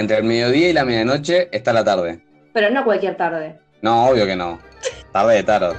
Entre el mediodía y la medianoche está la tarde. Pero no cualquier tarde. No, obvio que no. Tarde de tarot.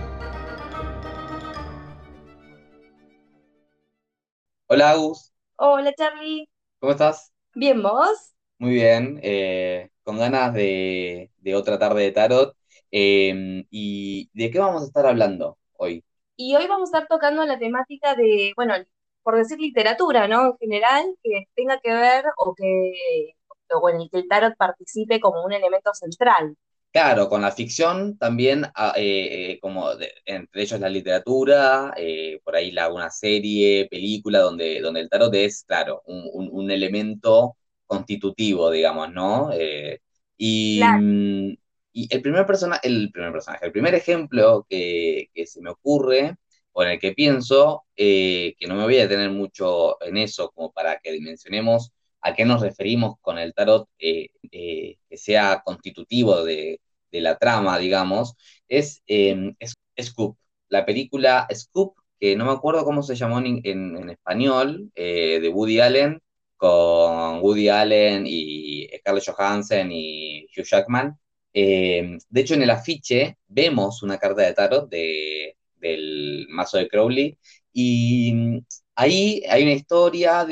Hola, Agus. Hola, Charlie. ¿Cómo estás? Bien, ¿vos? Muy bien. eh, con ganas de, de otra tarde de tarot. Eh, ¿y de qué vamos a estar hablando hoy? Y hoy vamos a estar tocando la temática de, bueno, por decir literatura, ¿no? En general, que tenga que ver o que, o en el que el tarot participe como un elemento central. Claro, con la ficción también, ah, eh, eh, como de- entre ellos la literatura, eh, por ahí la, una serie, película, donde, donde el tarot es, claro, un, un- un elemento constitutivo, digamos, ¿no? Eh, y, Claro. mm, y el primer persona, el primer personaje, el primer ejemplo que, que se me ocurre, o en el que pienso, eh, que no me voy a detener mucho en eso, como para que dimensionemos a qué nos referimos con el tarot, eh, eh, que sea constitutivo de, de la trama, digamos, es, eh, es Scoop, la película Scoop, que no me acuerdo cómo se llamó en, en- español, eh, de Woody Allen, con Woody Allen y Scarlett Johansson y Hugh Jackman. Eh, de hecho, en el afiche vemos una carta de tarot de, del mazo de Crowley y mm, ahí hay una historia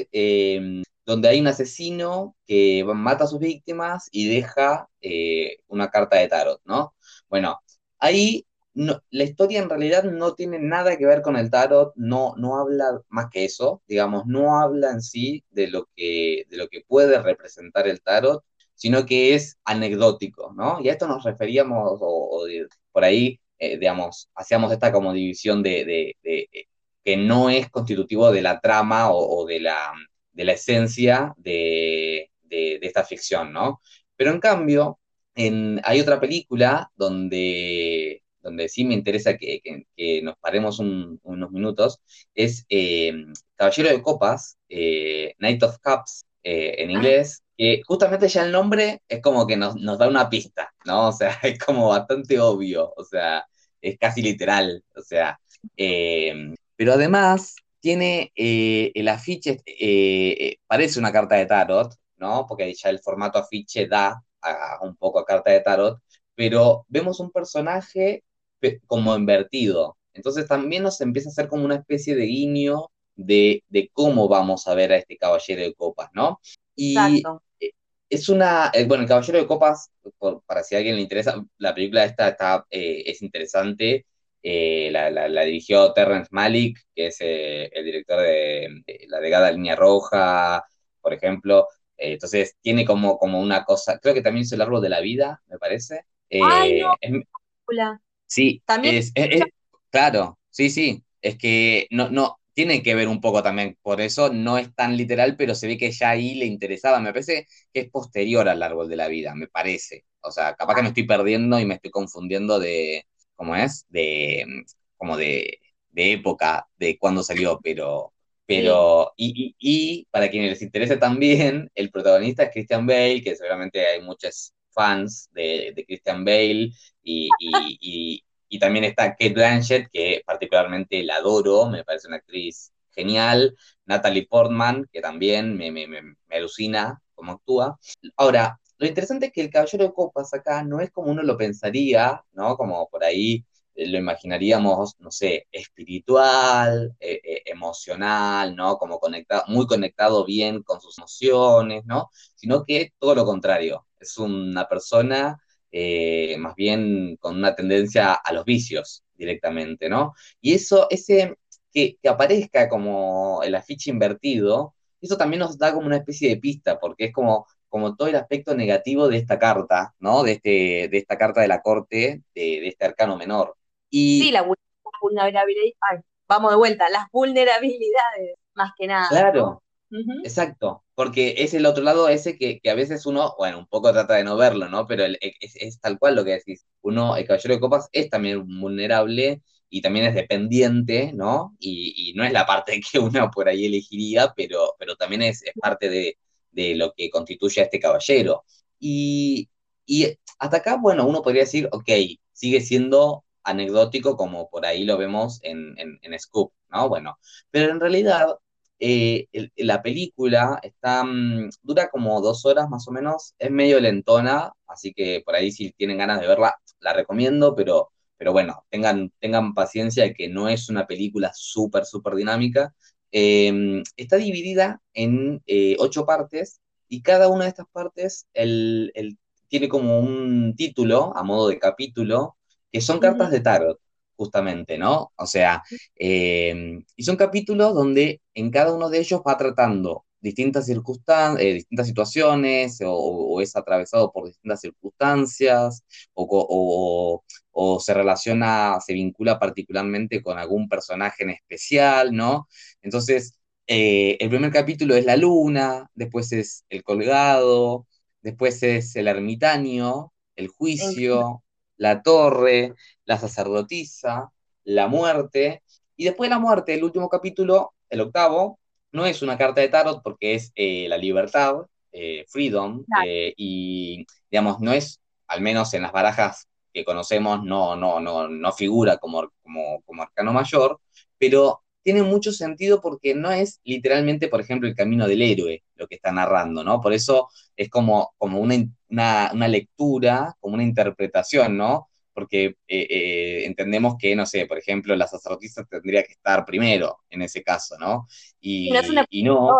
donde hay un asesino que mata a sus víctimas y deja eh, una carta de tarot, ¿no? Bueno, ahí la historia en realidad no tiene nada que ver con el tarot, no, no habla más que eso, digamos, no habla en sí de lo que, de lo que puede representar el tarot, sino que es anecdótico, ¿no? Y a esto nos referíamos, o, por ahí, eh, digamos, hacíamos esta como división de, de- eh, que no es constitutivo de la trama o de la, de la esencia de, de- de esta ficción, ¿no? Pero en cambio, en, hay otra película donde, donde sí me interesa que, que- que nos paremos un- unos minutos, es eh, Caballero de Copas, eh, Knight of Cups eh, en Ah, inglés, que justamente ya el nombre es como que nos, nos da una pista, ¿no? O sea, es como bastante obvio, o sea, es casi literal, o sea, eh, pero además tiene eh, el afiche, eh, parece una carta de tarot, ¿no? Porque ya el formato afiche da a- un poco a carta de tarot, pero vemos un personaje pe- como invertido. Entonces también nos empieza a hacer como una especie de guiño de, de cómo vamos a ver a este caballero de copas, ¿no? Y exacto. eh, es una, bueno, el caballero de copas, por- para si a alguien le interesa, la película esta está, eh, es interesante. Eh, la, la- la dirigió Terrence Malick, que es eh, el director de, de La Delgada Línea Roja, por ejemplo. Eh, entonces tiene como, como una cosa, creo que también hizo El Árbol de la Vida, me parece. Ay, no, es, película. Sí, También, es, es- es- claro, sí, sí, es que no, no, tiene que ver un poco también, por eso no es tan literal, pero se ve que ya ahí le interesaba, me parece que es posterior al árbol de la vida, me parece, o sea, capaz que me estoy perdiendo y me estoy confundiendo de, ¿cómo es? De, mm, como de, de época, de cuándo salió, pero, pero, y, y, y para quienes les interese también, el protagonista es Christian Bale, que seguramente hay muchos fans de, de Christian Bale, y, y también está Kate Blanchett, que particularmente la adoro, me parece una actriz genial. Natalie Portman, que también me, me, me, me alucina cómo actúa. Ahora, lo interesante es que el Caballero de Copas acá no es como uno lo pensaría, ¿no? Como por ahí eh, lo imaginaríamos, no sé, espiritual, eh, eh, emocional, ¿no? Como conectado, muy conectado bien con sus emociones, ¿no? Sino que todo lo contrario. Es una persona más bien con una tendencia a los vicios directamente, ¿no? Y eso, ese que, que aparezca como el afiche invertido, eso también nos da como una especie de pista, porque es como, como todo el aspecto negativo de esta carta, ¿no? De, este, de esta carta de la corte, de, de este arcano menor. sí, Y la vul- vulnerabilidad. Ay, vamos de vuelta, las vulnerabilidades, más que nada, ¿no? claro. Exacto, porque es el otro lado ese que, que a veces uno, bueno, un poco trata de no verlo, ¿no? Pero el- es, es tal cual lo que decís. Uno, el caballero de copas es también vulnerable y también es dependiente, ¿no? Y, y no es la parte que uno por ahí elegiría, pero, pero también es, es parte de, de lo que constituye a este caballero. Y, y hasta acá, bueno, uno podría decir, ok, sigue siendo anecdótico como por ahí lo vemos en, en, en Scoop, ¿no? Bueno, pero en realidad eh, la película está, mm, dura como dos horas más o menos, es medio lentona, así que por ahí si tienen ganas de verla, la recomiendo, pero, pero bueno, tengan, tengan paciencia de que no es una película súper, súper dinámica. Em, está dividida en eh, ocho partes y cada una de estas partes el, tiene como un título a modo de capítulo, que son cartas de tarot justamente, ¿no? O sea, eh, y son capítulos donde en cada uno de ellos va tratando distintas circunstancias, eh, distintas situaciones, o, es atravesado por distintas circunstancias, o, o, se relaciona, se vincula particularmente con algún personaje en especial, ¿no? Entonces, eh, el primer capítulo es la luna, después es el colgado, después es el ermitaño, el juicio, la torre, la sacerdotisa, la muerte, y después de la muerte, el último capítulo, el octavo, no es una carta de tarot porque es eh, la libertad, eh, freedom, eh, y digamos, no es, al menos en las barajas que conocemos, no, no, no, no figura como, como, como arcano mayor, pero tiene mucho sentido porque no es literalmente, por ejemplo, el camino del héroe lo que está narrando, ¿no? Por eso es como, como una, una, lectura, como una interpretación, ¿no? Porque eh, eh, entendemos que, no sé, por ejemplo, la sacerdotisa tendría que estar primero en ese caso, ¿no? Y, no,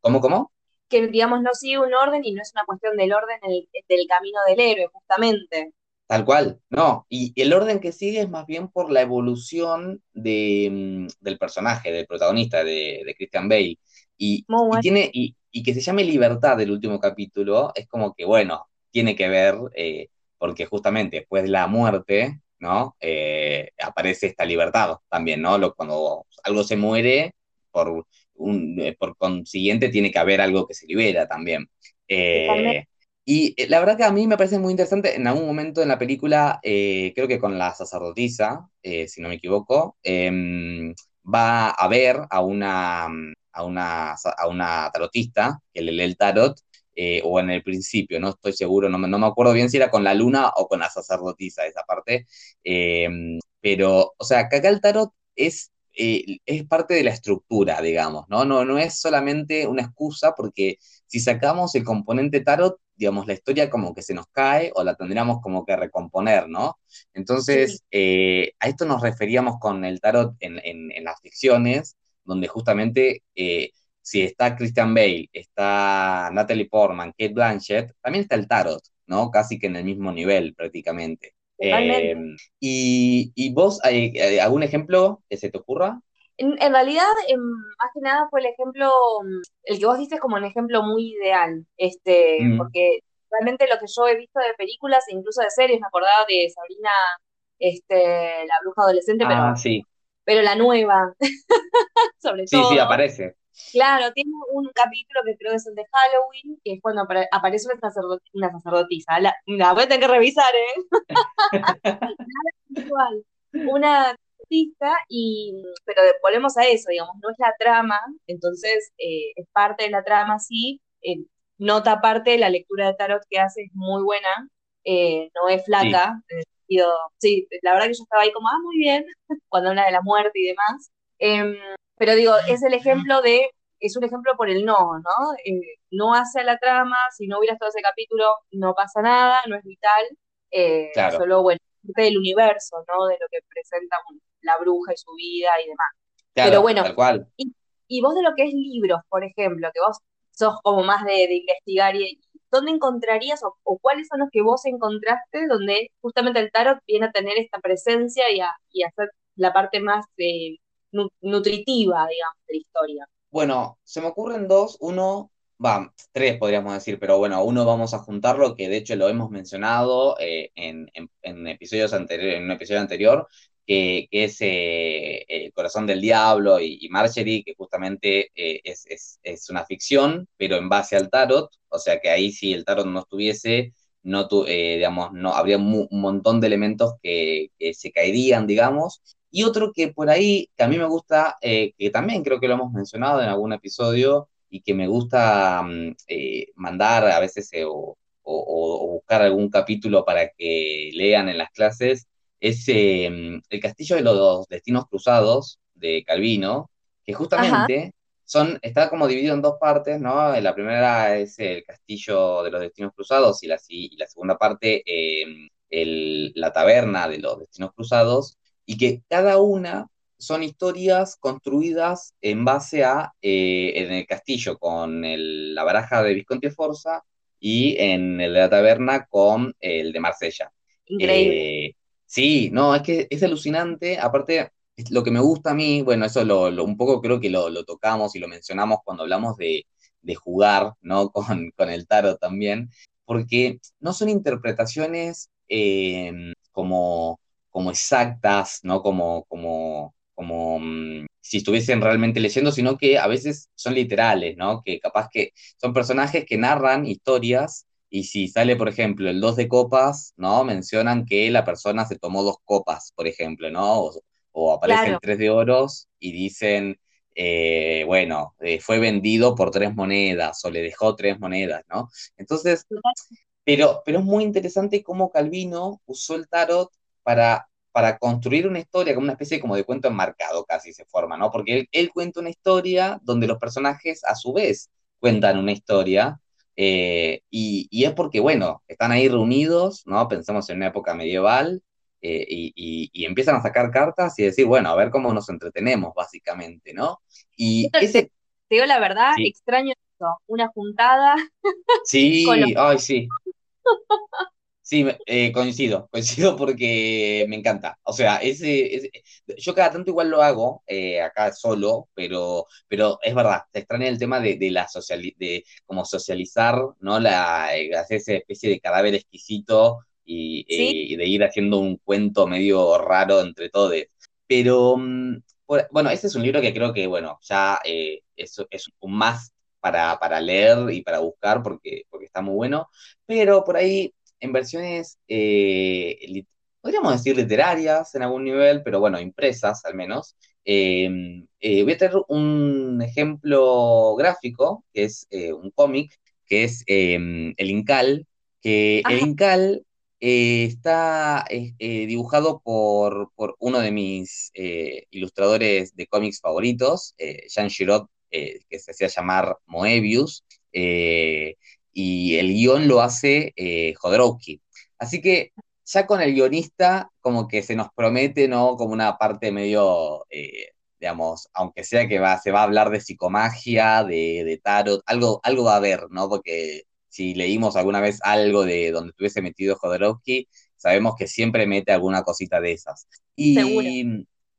¿Cómo, cómo? Que, digamos, no sigue un orden y no es una cuestión del orden del camino del héroe, justamente. Tal cual, no. Y el orden que sigue es más bien por la evolución de, mm, del personaje, del protagonista, de, Christian Bale. Y, tiene, y, que se llame Libertad del último capítulo, es como que, bueno, tiene que ver, eh, porque justamente después de la muerte, ¿no? Eh, aparece esta libertad también, ¿no? Lo, cuando algo se muere, por, un, eh, por consiguiente tiene que haber algo que se libera también. Y eh, la verdad que a mí me parece muy interesante, en algún momento en la película, eh, creo que con la sacerdotisa, si no me equivoco, em, va a ver a una, a una, a una tarotista que le lee el tarot, o en el principio, no estoy seguro, no me, no me acuerdo bien si era con la luna o con la sacerdotisa esa parte, em, pero, o sea, que acá el tarot es es parte de la estructura, digamos, ¿no? ¿no? No es solamente una excusa porque si sacamos el componente tarot, digamos, la historia como que se nos cae o la tendríamos como que recomponer, ¿no? Entonces, eh, a esto nos referíamos con el tarot en, las ficciones, donde justamente eh, si está Christian Bale, está Natalie Portman, Kate Blanchett, también está el tarot, ¿no? Casi que en el mismo nivel prácticamente. Eh, y, y, vos, ¿hay, algún ejemplo que se te ocurra? En, realidad, más que nada fue el ejemplo, mm, el que vos diste como un ejemplo muy ideal, este, mm. porque realmente lo que yo he visto de películas e incluso de series, me acordaba de Sabrina, este, la bruja adolescente, pero, ah, sí. pero la nueva, sobre todo. Sí, sí, aparece. Claro, tiene un capítulo que creo que es el de Halloween, que es cuando aparece una, una sacerdotisa. La, voy a tener que revisar, ¿eh? una y, pero volvemos a eso, digamos, no es la trama, entonces eh, es parte de la trama, sí, eh, nota aparte, la lectura de tarot que hace es muy buena, eh, no es flaca, el sentido, sí, la verdad que yo estaba ahí como, ah, muy bien, cuando habla de la muerte y demás, em, pero digo, es el ejemplo de, es un ejemplo por el no, ¿no? no hace a la trama, si no hubieras todo ese capítulo, no pasa nada, no es vital, solo, bueno, del universo, ¿no? De lo que presenta la bruja y su vida y demás. Pero bueno, Y, vos de lo que es libros, por ejemplo, que vos sos como más de, investigar, y, ¿dónde encontrarías o, cuáles son los que vos encontraste donde justamente el tarot viene a tener esta presencia y a, y hacer la parte más eh, nutritiva, digamos, de la historia? Bueno, se me ocurren dos. Uno, va, tres podríamos decir, pero bueno, uno vamos a juntarlo, que de hecho lo hemos mencionado eh, en, episodios anteriores, en un episodio anterior, que, es eh, El corazón del diablo y, Marjorie, que justamente eh, es, una ficción, pero en base al tarot, o sea que ahí si el tarot no estuviese, no, digamos, no, habría un montón de elementos que, que, se caerían, digamos. Y otro que por ahí, que a mí me gusta, que también creo que lo hemos mencionado en algún episodio, y que me gusta mm, eh, mandar a veces eh, o, buscar algún capítulo para que lean en las clases, es em, El Castillo de los Destinos Cruzados de Calvino, que justamente son, está como dividido en dos partes, ¿no? La primera es el Castillo de los Destinos Cruzados y la, y la segunda parte, eh, el, la Taberna de los Destinos Cruzados, y que cada una son historias construidas en base a, eh, en el castillo con la baraja de Visconti Forza y en el de la taberna con el de Marsella. Increíble. Eh, sí, no, es que es alucinante. Aparte, lo que me gusta a mí, bueno, eso lo, un poco creo que lo, tocamos y lo mencionamos cuando hablamos de, jugar, ¿no? Con, con, el tarot también, porque no son interpretaciones eh, como, como exactas, ¿no? Como, como, como mm, si estuviesen realmente leyendo, sino que a veces son literales, ¿no? Que capaz que son personajes que narran historias y si sale, por ejemplo, el dos de copas, ¿no? Mencionan que la persona se tomó dos copas, por ejemplo, ¿no? O, aparece el tres de oros y dicen, eh, bueno, eh, fue vendido por tres monedas o le dejó tres monedas, ¿no? Entonces, pero, pero es muy interesante cómo Calvino usó el tarot para para construir una historia, como una especie como de cuento enmarcado casi se forma, ¿no? Porque él, cuenta una historia donde los personajes a su vez cuentan una historia, eh, y, es porque, bueno, están ahí reunidos, ¿no? Pensamos en una época medieval, eh, y, empiezan a sacar cartas y decir, bueno, a ver cómo nos entretenemos, básicamente, ¿no? Y ese... Te digo la verdad, extraño eso, una juntada. Sí, ay, sí. Sí, eh, coincido, coincido porque me encanta. O sea, ese, yo cada tanto igual lo hago eh, acá solo, pero, pero es verdad, se extraña el tema de, la social, de como socializar, ¿no? La, eh, hacer esa especie de cadáver exquisito y, de ir haciendo un cuento medio raro entre todos. Pero, mm, bueno, ese es un libro que creo que, bueno, ya es, es un más para, para leer y para buscar porque, porque está muy bueno, pero por ahí en versiones, eh, podríamos decir literarias en algún nivel, pero bueno, impresas al menos. Em, eh, voy a tener un ejemplo gráfico, que es eh, un cómic, que es em, El Incal, que el Incal está dibujado por, uno de mis ilustradores de cómics favoritos, Jean Giraud, que se hacía llamar Moebius y el guion lo hace eh, Jodorowsky. Así que ya con el guionista como que se nos promete, ¿no? Como una parte medio, eh, digamos, aunque sea que va, se va a hablar de psicomagia, de, de, tarot, algo, algo va a haber, ¿no? Porque si leímos alguna vez algo de donde estuviese metido Jodorowsky, sabemos que siempre mete alguna cosita de esas. Y,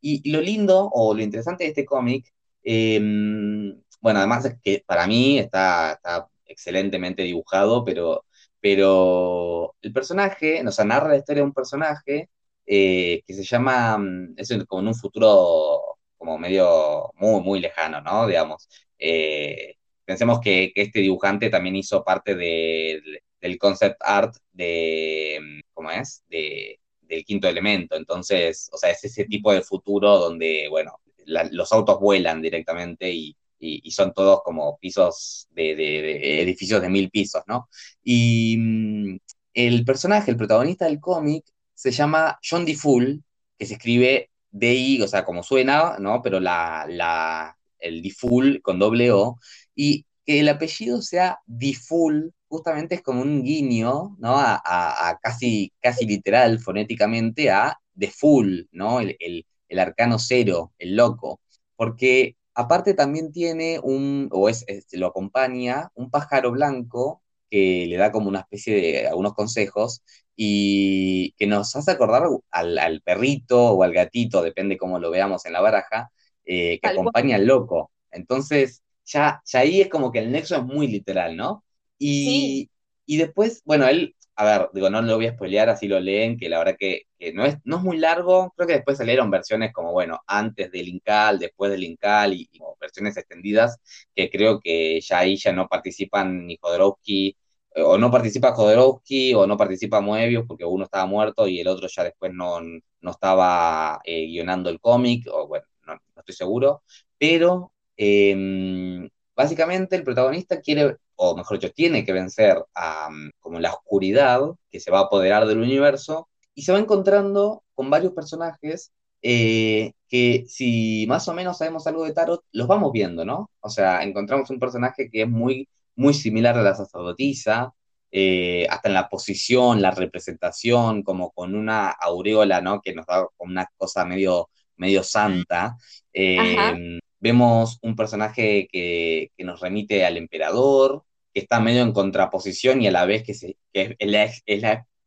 y, lo lindo o lo interesante de este cómic, em, bueno, además es que para mí está, está excelentemente dibujado, pero, pero el personaje, nos narra la historia de un personaje eh, que se llama, mm, es como en un futuro como medio muy, muy lejano, ¿no? Digamos. Eh, pensemos que, este dibujante también hizo parte del concept art de, mm, ¿cómo es? De, del quinto elemento. Entonces, o sea, es ese tipo de futuro donde, bueno, los autos vuelan directamente y, y, son todos como pisos de, edificios de mil pisos, ¿no? Y mm, el personaje, el protagonista del cómic, se llama John D. Fool, que se escribe D-I, o sea, como suena, ¿no? Pero la, el D. Fool con doble O, y que el apellido sea D. Fool, justamente es como un guiño, ¿no? A, casi, casi literal, fonéticamente, a The Fool, ¿no? El, el, el arcano cero, el loco. Porque Aparte también tiene un, o es, lo acompaña, un pájaro blanco que le da como una especie de algunos consejos y que nos hace acordar al, perrito o al gatito, depende cómo lo veamos en la baraja, eh, que acompaña al loco. Entonces, ya, ya ahí es como que el nexo es muy literal, ¿no? Y, y después, bueno, él a ver, digo, no lo voy a spoilear, así lo leen, que la verdad que, no, es, no es muy largo, creo que después salieron versiones como, bueno, antes del Incal, después del Incal, y, versiones extendidas, que creo que ya ahí ya no participan ni Jodorowsky, eh, o no participa Jodorowsky, o no participa Moebius, porque uno estaba muerto y el otro ya después no, no estaba eh, guionando el cómic, o bueno, no, estoy seguro, pero em, básicamente el protagonista quiere o mejor dicho, tiene que vencer a mm, como la oscuridad que se va a apoderar del universo y se va encontrando con varios personajes eh, que si más o menos sabemos algo de Tarot, los vamos viendo, ¿no? O sea, encontramos un personaje que es muy, muy similar a la sacerdotisa, eh, hasta en la posición, la representación, como con una aureola, ¿no? Que nos da una cosa medio, medio santa. Eh, vemos un personaje que, que, nos remite al emperador, que está medio en contraposición y a la vez que, se, es, la, es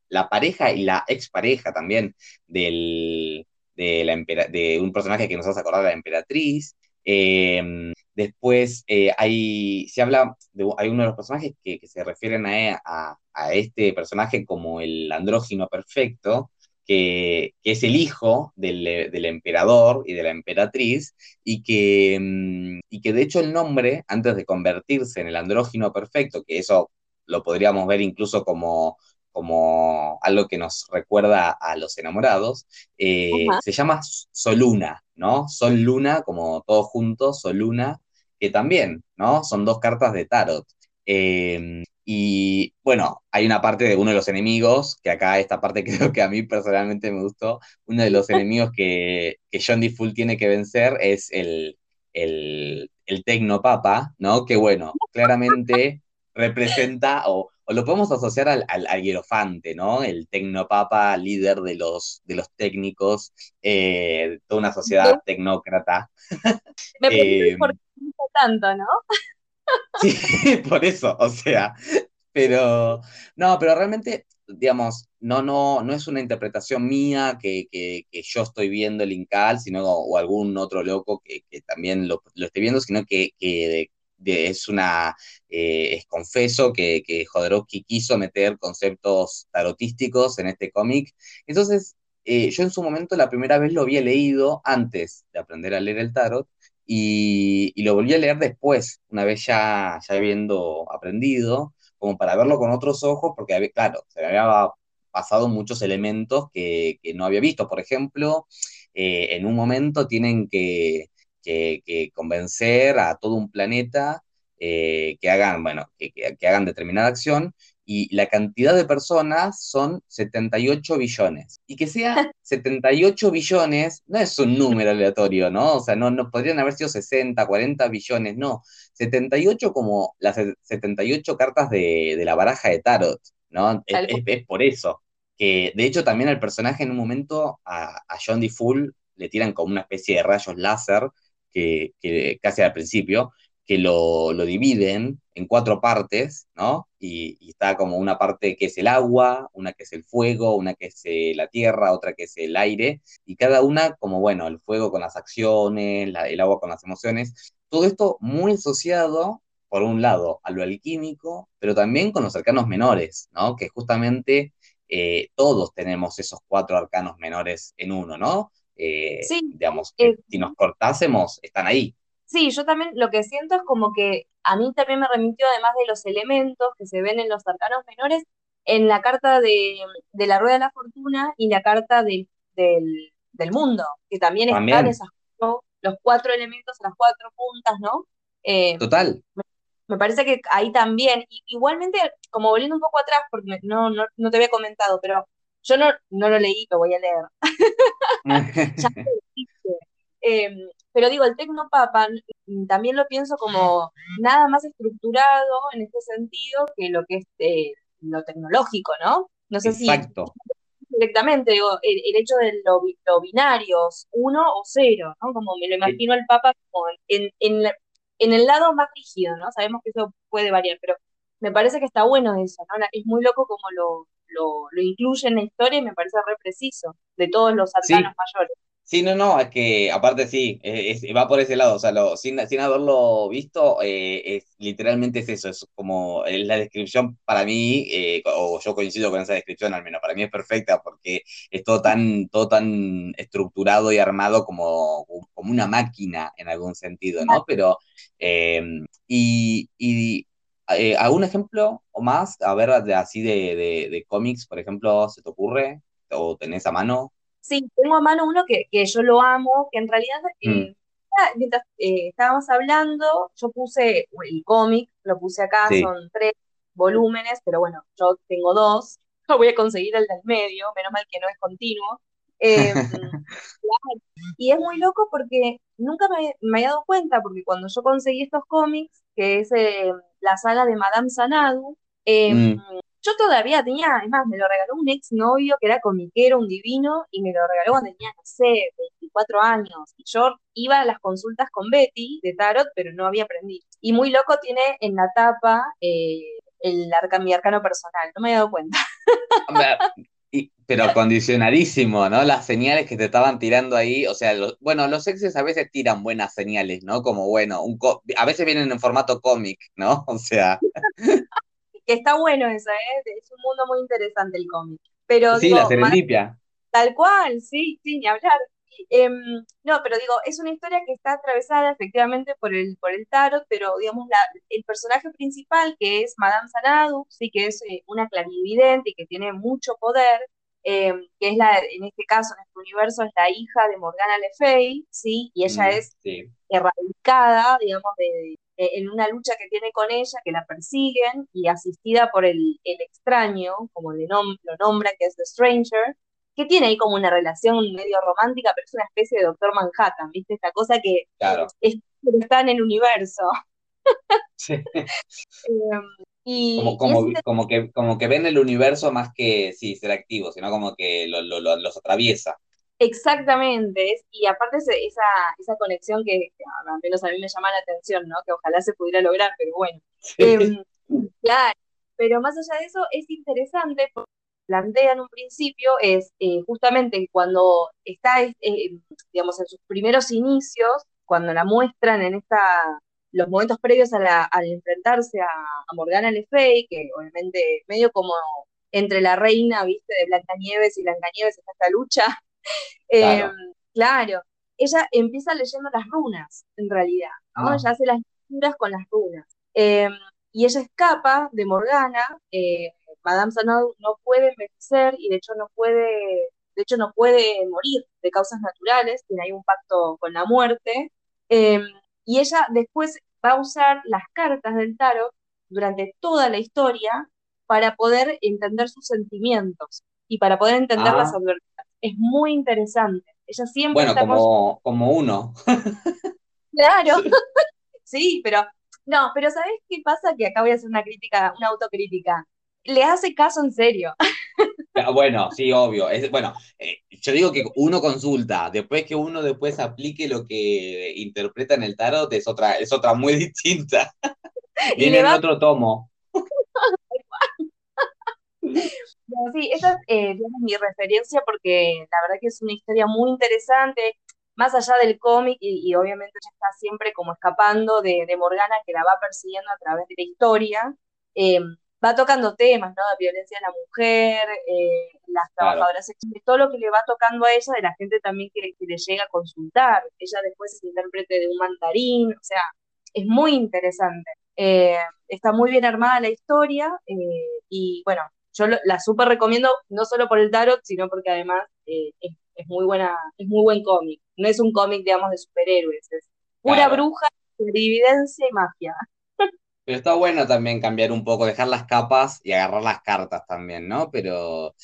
la, pareja y la expareja también del, de, la, de un personaje que nos hace acordar a la emperatriz. Eh, después eh, hay, se habla, hay uno de los personajes que, que se refieren a, a, a, este personaje como el andrógino perfecto, que, que es el hijo del, del, emperador y de la emperatriz, y que, mm, y que de hecho el nombre, antes de convertirse en el andrógino perfecto, que eso lo podríamos ver incluso como como algo que nos recuerda a los enamorados, eh, se llama Soluna, ¿no? Sol Luna, como todos juntos, Soluna, que también, ¿no? Son dos cartas de tarot. Eh, y bueno, hay una parte de uno de los enemigos, que acá esta parte creo que a mí personalmente me gustó, uno de los enemigos que, que John D. Full tiene que vencer es el, el, el Tecnopapa, ¿no? Que bueno, claramente representa o o lo podemos asociar al, al, al, hierofante, ¿no? El tecnopapa, líder de los, de los técnicos, eh, toda una sociedad tecnócrata. Me eh, por tanto, ¿no? sí, por eso, o sea, pero, no, pero realmente, digamos, no, no, no es una interpretación mía que, que, yo estoy viendo el Incal, sino, o algún otro loco que, que también lo, lo, esté viendo, sino que, que de, es una, eh, es confeso que, que Jodorowsky quiso meter conceptos tarotísticos en este cómic. Entonces, eh, yo en su momento la primera vez lo había leído antes de aprender a leer el tarot y, lo volví a leer después, una vez ya, ya habiendo aprendido, como para verlo con otros ojos, porque, claro, se me había pasado muchos elementos que, que no había visto. Por ejemplo, eh, en un momento tienen que, que, que convencer a todo un planeta eh, que hagan, bueno, que, que, hagan determinada acción y la cantidad de personas son 78 billones. Y que sea 78 billones no es un número aleatorio, ¿no? O sea, no, no podrían haber sido 60, 40 billones, no. 78 como las 78 cartas de, de la baraja de Tarot, ¿no? Es, es, es, por eso. Que de hecho también al personaje en un momento, a, a John D. Full, le tiran como una especie de rayos láser que, que casi al principio, que lo, lo, dividen en cuatro partes, ¿no? Y, y, está como una parte que es el agua, una que es el fuego, una que es eh, la tierra, otra que es el aire, y cada una como, bueno, el fuego con las acciones, la, el agua con las emociones, todo esto muy asociado, por un lado, a lo alquímico, pero también con los arcanos menores, ¿no? Que justamente eh, todos tenemos esos cuatro arcanos menores en uno, ¿no? eh, sí, digamos, que si nos cortásemos, están ahí. Sí, yo también lo que siento es como que a mí también me remitió, además de los elementos que se ven en los arcanos menores, en la carta de, de la Rueda de la Fortuna y la carta de, del, del, mundo, que también, también. están esas, ¿no? los cuatro elementos, las cuatro puntas, ¿no? Eh, Total. Me, me, parece que ahí también, y, igualmente, como volviendo un poco atrás, porque no, no, no te había comentado, pero yo no, no lo leí, lo voy a leer. ya eh, pero digo, el Tecnopapa mm, también lo pienso como nada más estructurado en este sentido que lo que es eh, lo tecnológico, ¿no? No sé Exacto. si directamente, digo, el, el hecho de lo, lo, binarios, uno o cero, ¿no? Como me lo imagino el Papa como en, en, en el lado más rígido, ¿no? Sabemos que eso puede variar, pero me parece que está bueno eso, ¿no? Es muy loco como lo, lo, lo, incluye en la historia y me parece re preciso, de todos los arcanos sí. mayores. Sí, no, no, es que aparte sí, es, es, va por ese lado, o sea, lo, sin, sin haberlo visto, eh, es, literalmente es eso, es como es la descripción para mí, eh, o yo coincido con esa descripción al menos, para mí es perfecta porque es todo tan, todo tan estructurado y armado como, como una máquina en algún sentido, ¿no? Pero, eh, y, y eh, ¿Algún ejemplo o más? A ver, de, así de, de, de, cómics, por ejemplo, ¿se te ocurre? ¿O tenés a mano? Sí, tengo a mano uno que, que yo lo amo, que en realidad, mm. eh, mientras eh, estábamos hablando, yo puse el cómic, lo puse acá, sí. son tres volúmenes, pero bueno, yo tengo dos, yo voy a conseguir el del medio, menos mal que no es continuo. Em, y es muy loco porque nunca me, me, había dado cuenta, porque cuando yo conseguí estos cómics, que es eh, la saga de Madame Sanadu, mm. Yo todavía tenía, además, me lo regaló un ex novio que era comiquero, un divino, y me lo regaló cuando tenía, no sé, 24 años. Y yo iba a las consultas con Betty de Tarot, pero no había aprendido. Y muy loco tiene en la tapa eh, el arca, mi arcano personal, no me había dado cuenta. pero condicionadísimo, ¿no? Las señales que te estaban tirando ahí, o sea, bueno, los exes a veces tiran buenas señales, ¿no? Como, bueno, un a veces vienen en formato cómic, ¿no? O sea... que está bueno eso, ¿eh? Es un mundo muy interesante el cómic. Pero, sí, la serendipia. Tal cual, sí, sí, ni hablar. Em, no, pero digo, es una historia que está atravesada efectivamente por el, por el tarot, pero digamos, la, el personaje principal, que es Madame Sanadu, sí que es eh, una clarividente y que tiene mucho poder, em, que es la, en este caso, en este universo, es la hija de Morgana Le Fay, ¿sí? Y ella mm, es erradicada, digamos, de, en una lucha que tiene con ella, que la persiguen, y asistida por el, el extraño, como le lo nombra, que es The Stranger, que tiene ahí como una relación medio romántica, pero es una especie de Doctor Manhattan, ¿viste? Esta cosa que está en el universo. Sí. Em, y, como, que, como que ven el universo más que sí, ser activo, sino como que los atraviesa. Exactamente, y aparte esa, esa conexión que, al menos a mí me llama la atención, ¿no? Que ojalá se pudiera lograr, pero bueno. Em, claro, pero más allá de eso es interesante porque plantea en un principio es eh, justamente cuando está, eh, digamos, en sus primeros inicios, cuando la muestran en esta, los momentos previos a al enfrentarse a, Morgana Le Fay, que obviamente medio como entre la reina, viste, de Blancanieves y Blancanieves está esta lucha. Claro. Em, claro. ella empieza leyendo las runas, en realidad, ¿no? Ah. Ella hace las lecturas con las runas. Em, y ella escapa de Morgana, eh, Madame Sanadu no puede envejecer y de hecho no puede, de hecho no puede morir de causas naturales, tiene ahí un pacto con la muerte. Em, y ella después va a usar las cartas del tarot durante toda la historia para poder entender sus sentimientos y para poder entender las ah. advertencias. Es muy interesante. Ella siempre bueno, como, como uno. claro, sí, pero no, pero ¿sabes qué pasa? Que acá voy a hacer una crítica, una autocrítica le hace caso en serio. Ah, bueno, sí, obvio. Es, bueno, eh, yo digo que uno consulta, después que uno después aplique lo que interpreta en el tarot es otra, es otra muy distinta. Viene en otro tomo. Sí, esa eh, es mi referencia porque la verdad que es una historia muy interesante, más allá del cómic y, obviamente ella está siempre como escapando de, de, Morgana que la va persiguiendo a través de la historia. Eh, va tocando temas, ¿no? De violencia de la mujer, eh, las trabajadoras sexuales, todo lo que le va tocando a ella de la gente también que, le llega a consultar. Ella después es intérprete de un mandarín, o sea, es muy interesante. Eh, está muy bien armada la historia eh, y bueno, yo la súper recomiendo no solo por el tarot, sino porque además es, muy buena, es muy buen cómic. No es un cómic, digamos, de superhéroes, es pura bruja, evidencia y magia. Pero está bueno también cambiar un poco, dejar las capas y agarrar las cartas también, ¿no? Pero.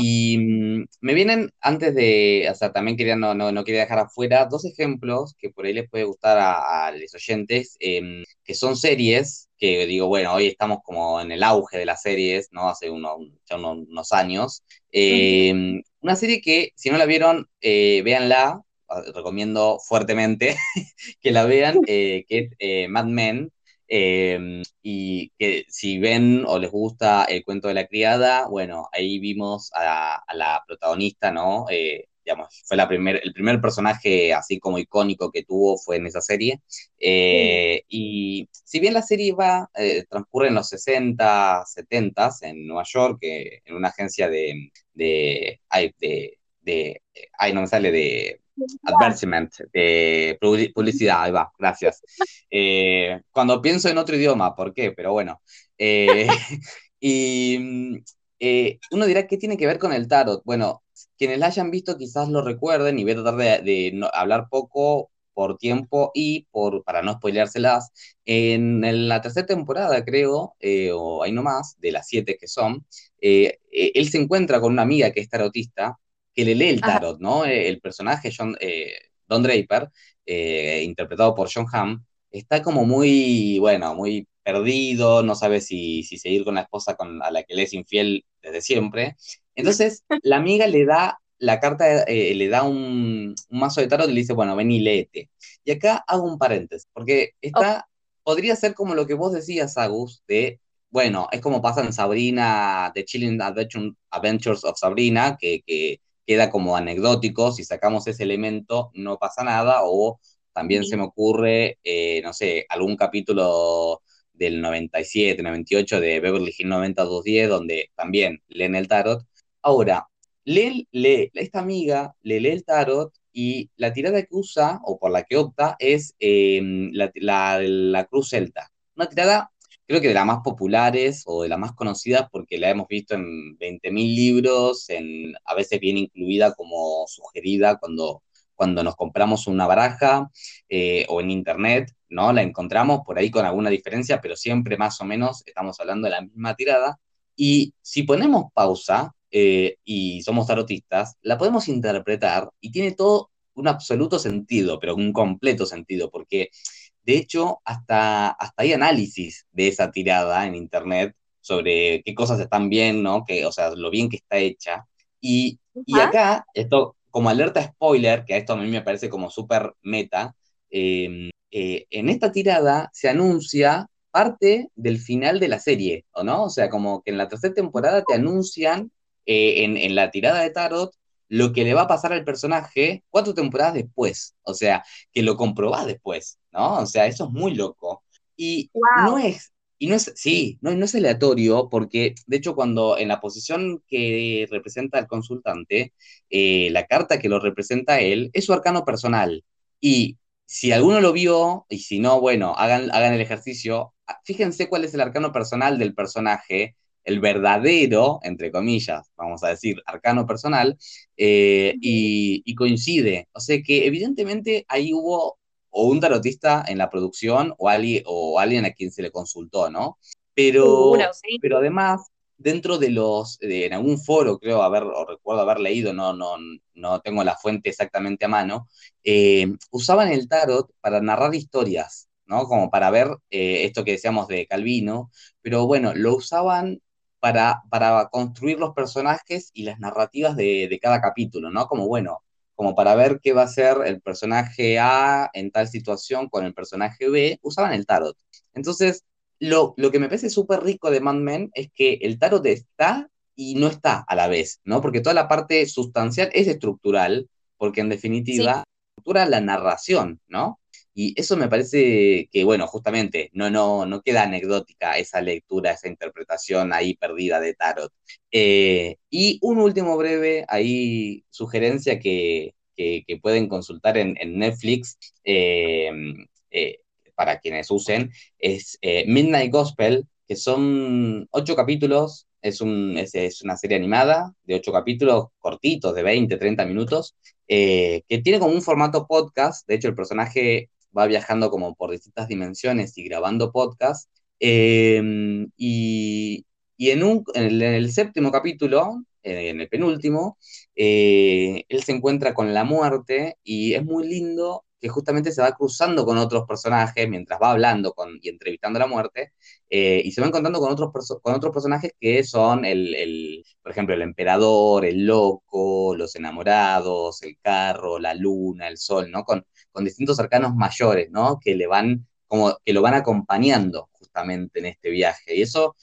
Y mm, me vienen antes de. O sea, también quería, no, no, quería dejar afuera dos ejemplos que por ahí les puede gustar a, los oyentes, em, que son series que digo, bueno, hoy estamos como en el auge de las series, ¿no? Hace uno, ya unos, años. Em, una serie que, si no la vieron, eh, véanla, recomiendo fuertemente que la vean, eh, que es eh, Mad Men. Em, y que si ven o les gusta el cuento de la criada, bueno, ahí vimos a, la protagonista, ¿no? Eh, digamos, fue la primer, el primer personaje así como icónico que tuvo fue en esa serie. Eh, y si bien la serie va, eh, transcurre en los 60, 70 en Nueva York, en una agencia de, de, de, de, ay, no me sale de advertisement, de publicidad, ahí va, gracias. Eh, cuando pienso en otro idioma, ¿por qué? Pero bueno. Eh, y mm, eh, uno dirá, ¿qué tiene que ver con el tarot? Bueno, quienes la hayan visto quizás lo recuerden y voy a tratar de, hablar poco por tiempo y por, para no spoileárselas. En, la tercera temporada, creo, o ahí nomás, de las siete que son, él se encuentra con una amiga que es tarotista que le lee el tarot, ¿no? El personaje John, Don Draper, interpretado por John Hamm, está como muy, bueno, muy perdido, no sabe si, si seguir con la esposa con, a la que le es infiel desde siempre. Entonces, la amiga le da la carta, eh, le da un, mazo de tarot y le dice, bueno, ven y léete. Y acá hago un paréntesis, porque está, podría ser como lo que vos decías, Agus, de, bueno, es como pasa en Sabrina, The Chilling Adventures of Sabrina, que, que queda como anecdótico, si sacamos ese elemento no pasa nada, o también se me ocurre, eh, no sé, algún capítulo del 97, 98 de Beverly Hills 90210, donde también leen el tarot. Ahora, lee, lee, esta amiga le lee el tarot y la tirada que usa, o por la que opta, es em, la, la, Cruz Celta. Una tirada, creo que de las más populares o de las más conocidas, porque la hemos visto en 20.000 libros, en, a veces viene incluida como sugerida cuando cuando nos compramos una baraja eh, o en internet, ¿no? La encontramos por ahí con alguna diferencia, pero siempre más o menos estamos hablando de la misma tirada. Y si ponemos pausa eh, y somos tarotistas, la podemos interpretar y tiene todo un absoluto sentido, pero un completo sentido, porque de hecho hasta, hasta hay análisis de esa tirada en internet sobre qué cosas están bien, ¿no? Que, o sea, lo bien que está hecha. Y, y acá, esto como alerta spoiler, que a esto a mí me parece como súper meta, em, eh, en esta tirada se anuncia parte del final de la serie, ¿o no? O sea, como que en la tercera temporada te anuncian eh, en, la tirada de Tarot lo que le va a pasar al personaje cuatro temporadas después, o sea, que lo comprobás después, ¿no? O sea, eso es muy loco. Y no es y no es, sí, no, no es aleatorio, porque de hecho cuando en la posición que representa el consultante, eh, la carta que lo representa él es su arcano personal. Y si alguno lo vio, y si no, bueno, hagan, hagan el ejercicio, fíjense cuál es el arcano personal del personaje, el verdadero, entre comillas, vamos a decir, arcano personal, eh, y, y, coincide. O sea que evidentemente ahí hubo o un tarotista en la producción o alguien, o alguien a quien se le consultó, ¿no? Pero, pero además, dentro de los, en algún foro creo haber, o recuerdo haber leído, no, no, no tengo la fuente exactamente a mano, eh, usaban el tarot para narrar historias, ¿no? Como para ver eh, esto que decíamos de Calvino, pero bueno, lo usaban para, para construir los personajes y las narrativas de, de cada capítulo, ¿no? Como bueno, como para ver qué va a ser el personaje A en tal situación con el personaje B, usaban el tarot. Entonces, lo, lo que me parece súper rico de Mad Men es que el tarot está y no está a la vez, ¿no? Porque toda la parte sustancial es estructural, porque en definitiva, estructura la narración, ¿no? Y eso me parece que, bueno, justamente no, no, no queda anecdótica esa lectura, esa interpretación ahí perdida de Tarot. Eh, y un último breve ahí sugerencia que, que, pueden consultar en, Netflix eh, eh, para quienes usen es Midnight Gospel, que son ocho capítulos, es, un, es, es, una serie animada de ocho capítulos cortitos, de 20, 30 minutos, que tiene como un formato podcast. De hecho, el personaje va viajando como por distintas dimensiones y grabando podcast. Em, y, en, un, en, el, séptimo capítulo, en el penúltimo, eh, él se encuentra con la muerte y es muy lindo que justamente se va cruzando con otros personajes mientras va hablando con, y entrevistando la muerte, eh, y se va encontrando con otros, con otros personajes que son, el, el, por ejemplo, el emperador, el loco, los enamorados, el carro, la luna, el sol, ¿no? Con, con distintos arcanos mayores, ¿no? Que le van, como que lo van acompañando justamente en este viaje. Y eso,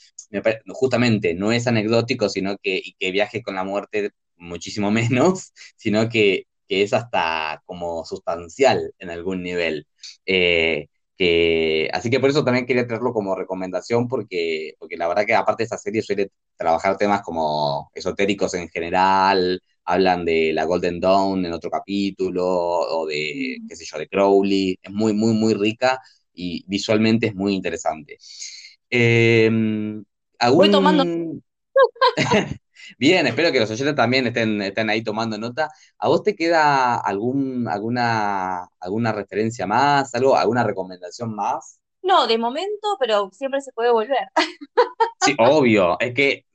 justamente, no es anecdótico, sino que, y que viaje con la muerte muchísimo menos, sino que que es hasta como sustancial en algún nivel. Eh, que, así que por eso también quería traerlo como recomendación, porque, porque la verdad que aparte esa serie suele trabajar temas como esotéricos en general, hablan de la Golden Dawn en otro capítulo, o de, qué sé yo, de Crowley, es muy, muy, muy rica y visualmente es muy interesante. Eh, Voy tomando... Bien, espero que los oyentes también estén, estén ahí tomando nota. ¿A vos te queda algún, alguna, alguna referencia más, algo, alguna recomendación más? No, de momento, pero siempre se puede volver. Sí, obvio, es que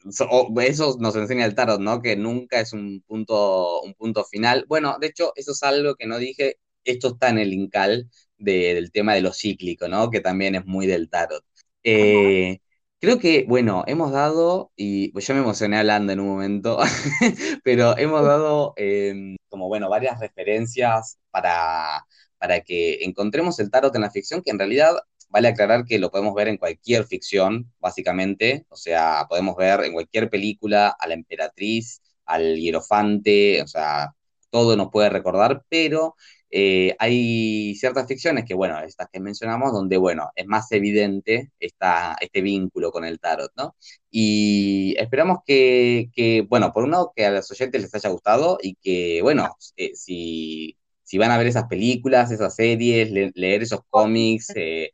eso nos enseña el tarot, ¿no? Que nunca es un punto, un punto final. Bueno, de hecho, eso es algo que no dije, esto está en el Incal del tema de lo cíclico, ¿no? Que también es muy del tarot. Eh, creo que, bueno, hemos dado, y pues yo me emocioné hablando en un momento, pero hemos dado em, como, bueno, varias referencias para, para que encontremos el tarot en la ficción, que en realidad vale aclarar que lo podemos ver en cualquier ficción, básicamente, o sea, podemos ver en cualquier película a la emperatriz, al hierofante, o sea, todo nos puede recordar, pero eh, hay ciertas ficciones que, bueno, estas que mencionamos, donde, bueno, es más evidente esta, este vínculo con el tarot, ¿no? Y esperamos que, bueno, por un lado, que a los oyentes les haya gustado y que, bueno, eh, si, si, van a ver esas películas, esas series, leer esos cómics, eh,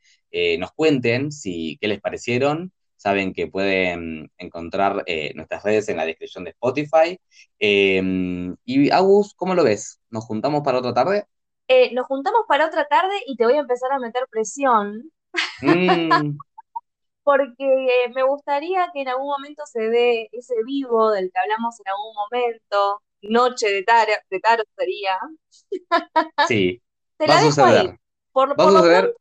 nos cuenten si, qué les parecieron. Saben que pueden encontrar nuestras redes en la descripción de Spotify. Em, y Agus, ¿cómo lo ves? ¿Nos juntamos para otra tarde? Eh, nos juntamos para otra tarde y te voy a empezar a meter presión. Mm. porque me gustaría que en algún momento se dé ese vivo del que hablamos en algún momento, noche de, tarot, de tarot sería. Sí, va a suceder. va a suceder.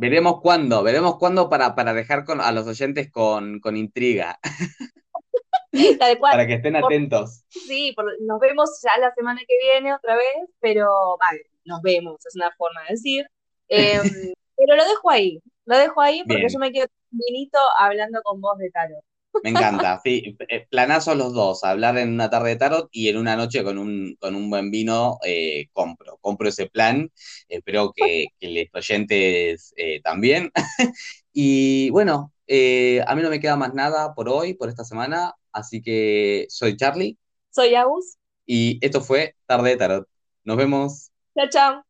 Veremos cuándo, veremos cuándo para, para dejar a los oyentes con, con intriga. Para que estén atentos. Sí, nos vemos ya la semana que viene otra vez, pero vale, nos vemos, es una forma de decir. Em, pero lo dejo ahí, lo dejo ahí porque yo me quedo vinito hablando con vos de tarot. Me encanta, sí, eh, planazo los dos, hablar en una tarde de tarot y en una noche con un, con un buen vino, eh, compro, compro ese plan, espero que, que los oyentes eh, también. y bueno, a mí no me queda más nada por hoy, por esta semana, Así que soy Charlie. Soy Agus. Y esto fue Tarde de Tarot. Nos vemos. Chao, chao.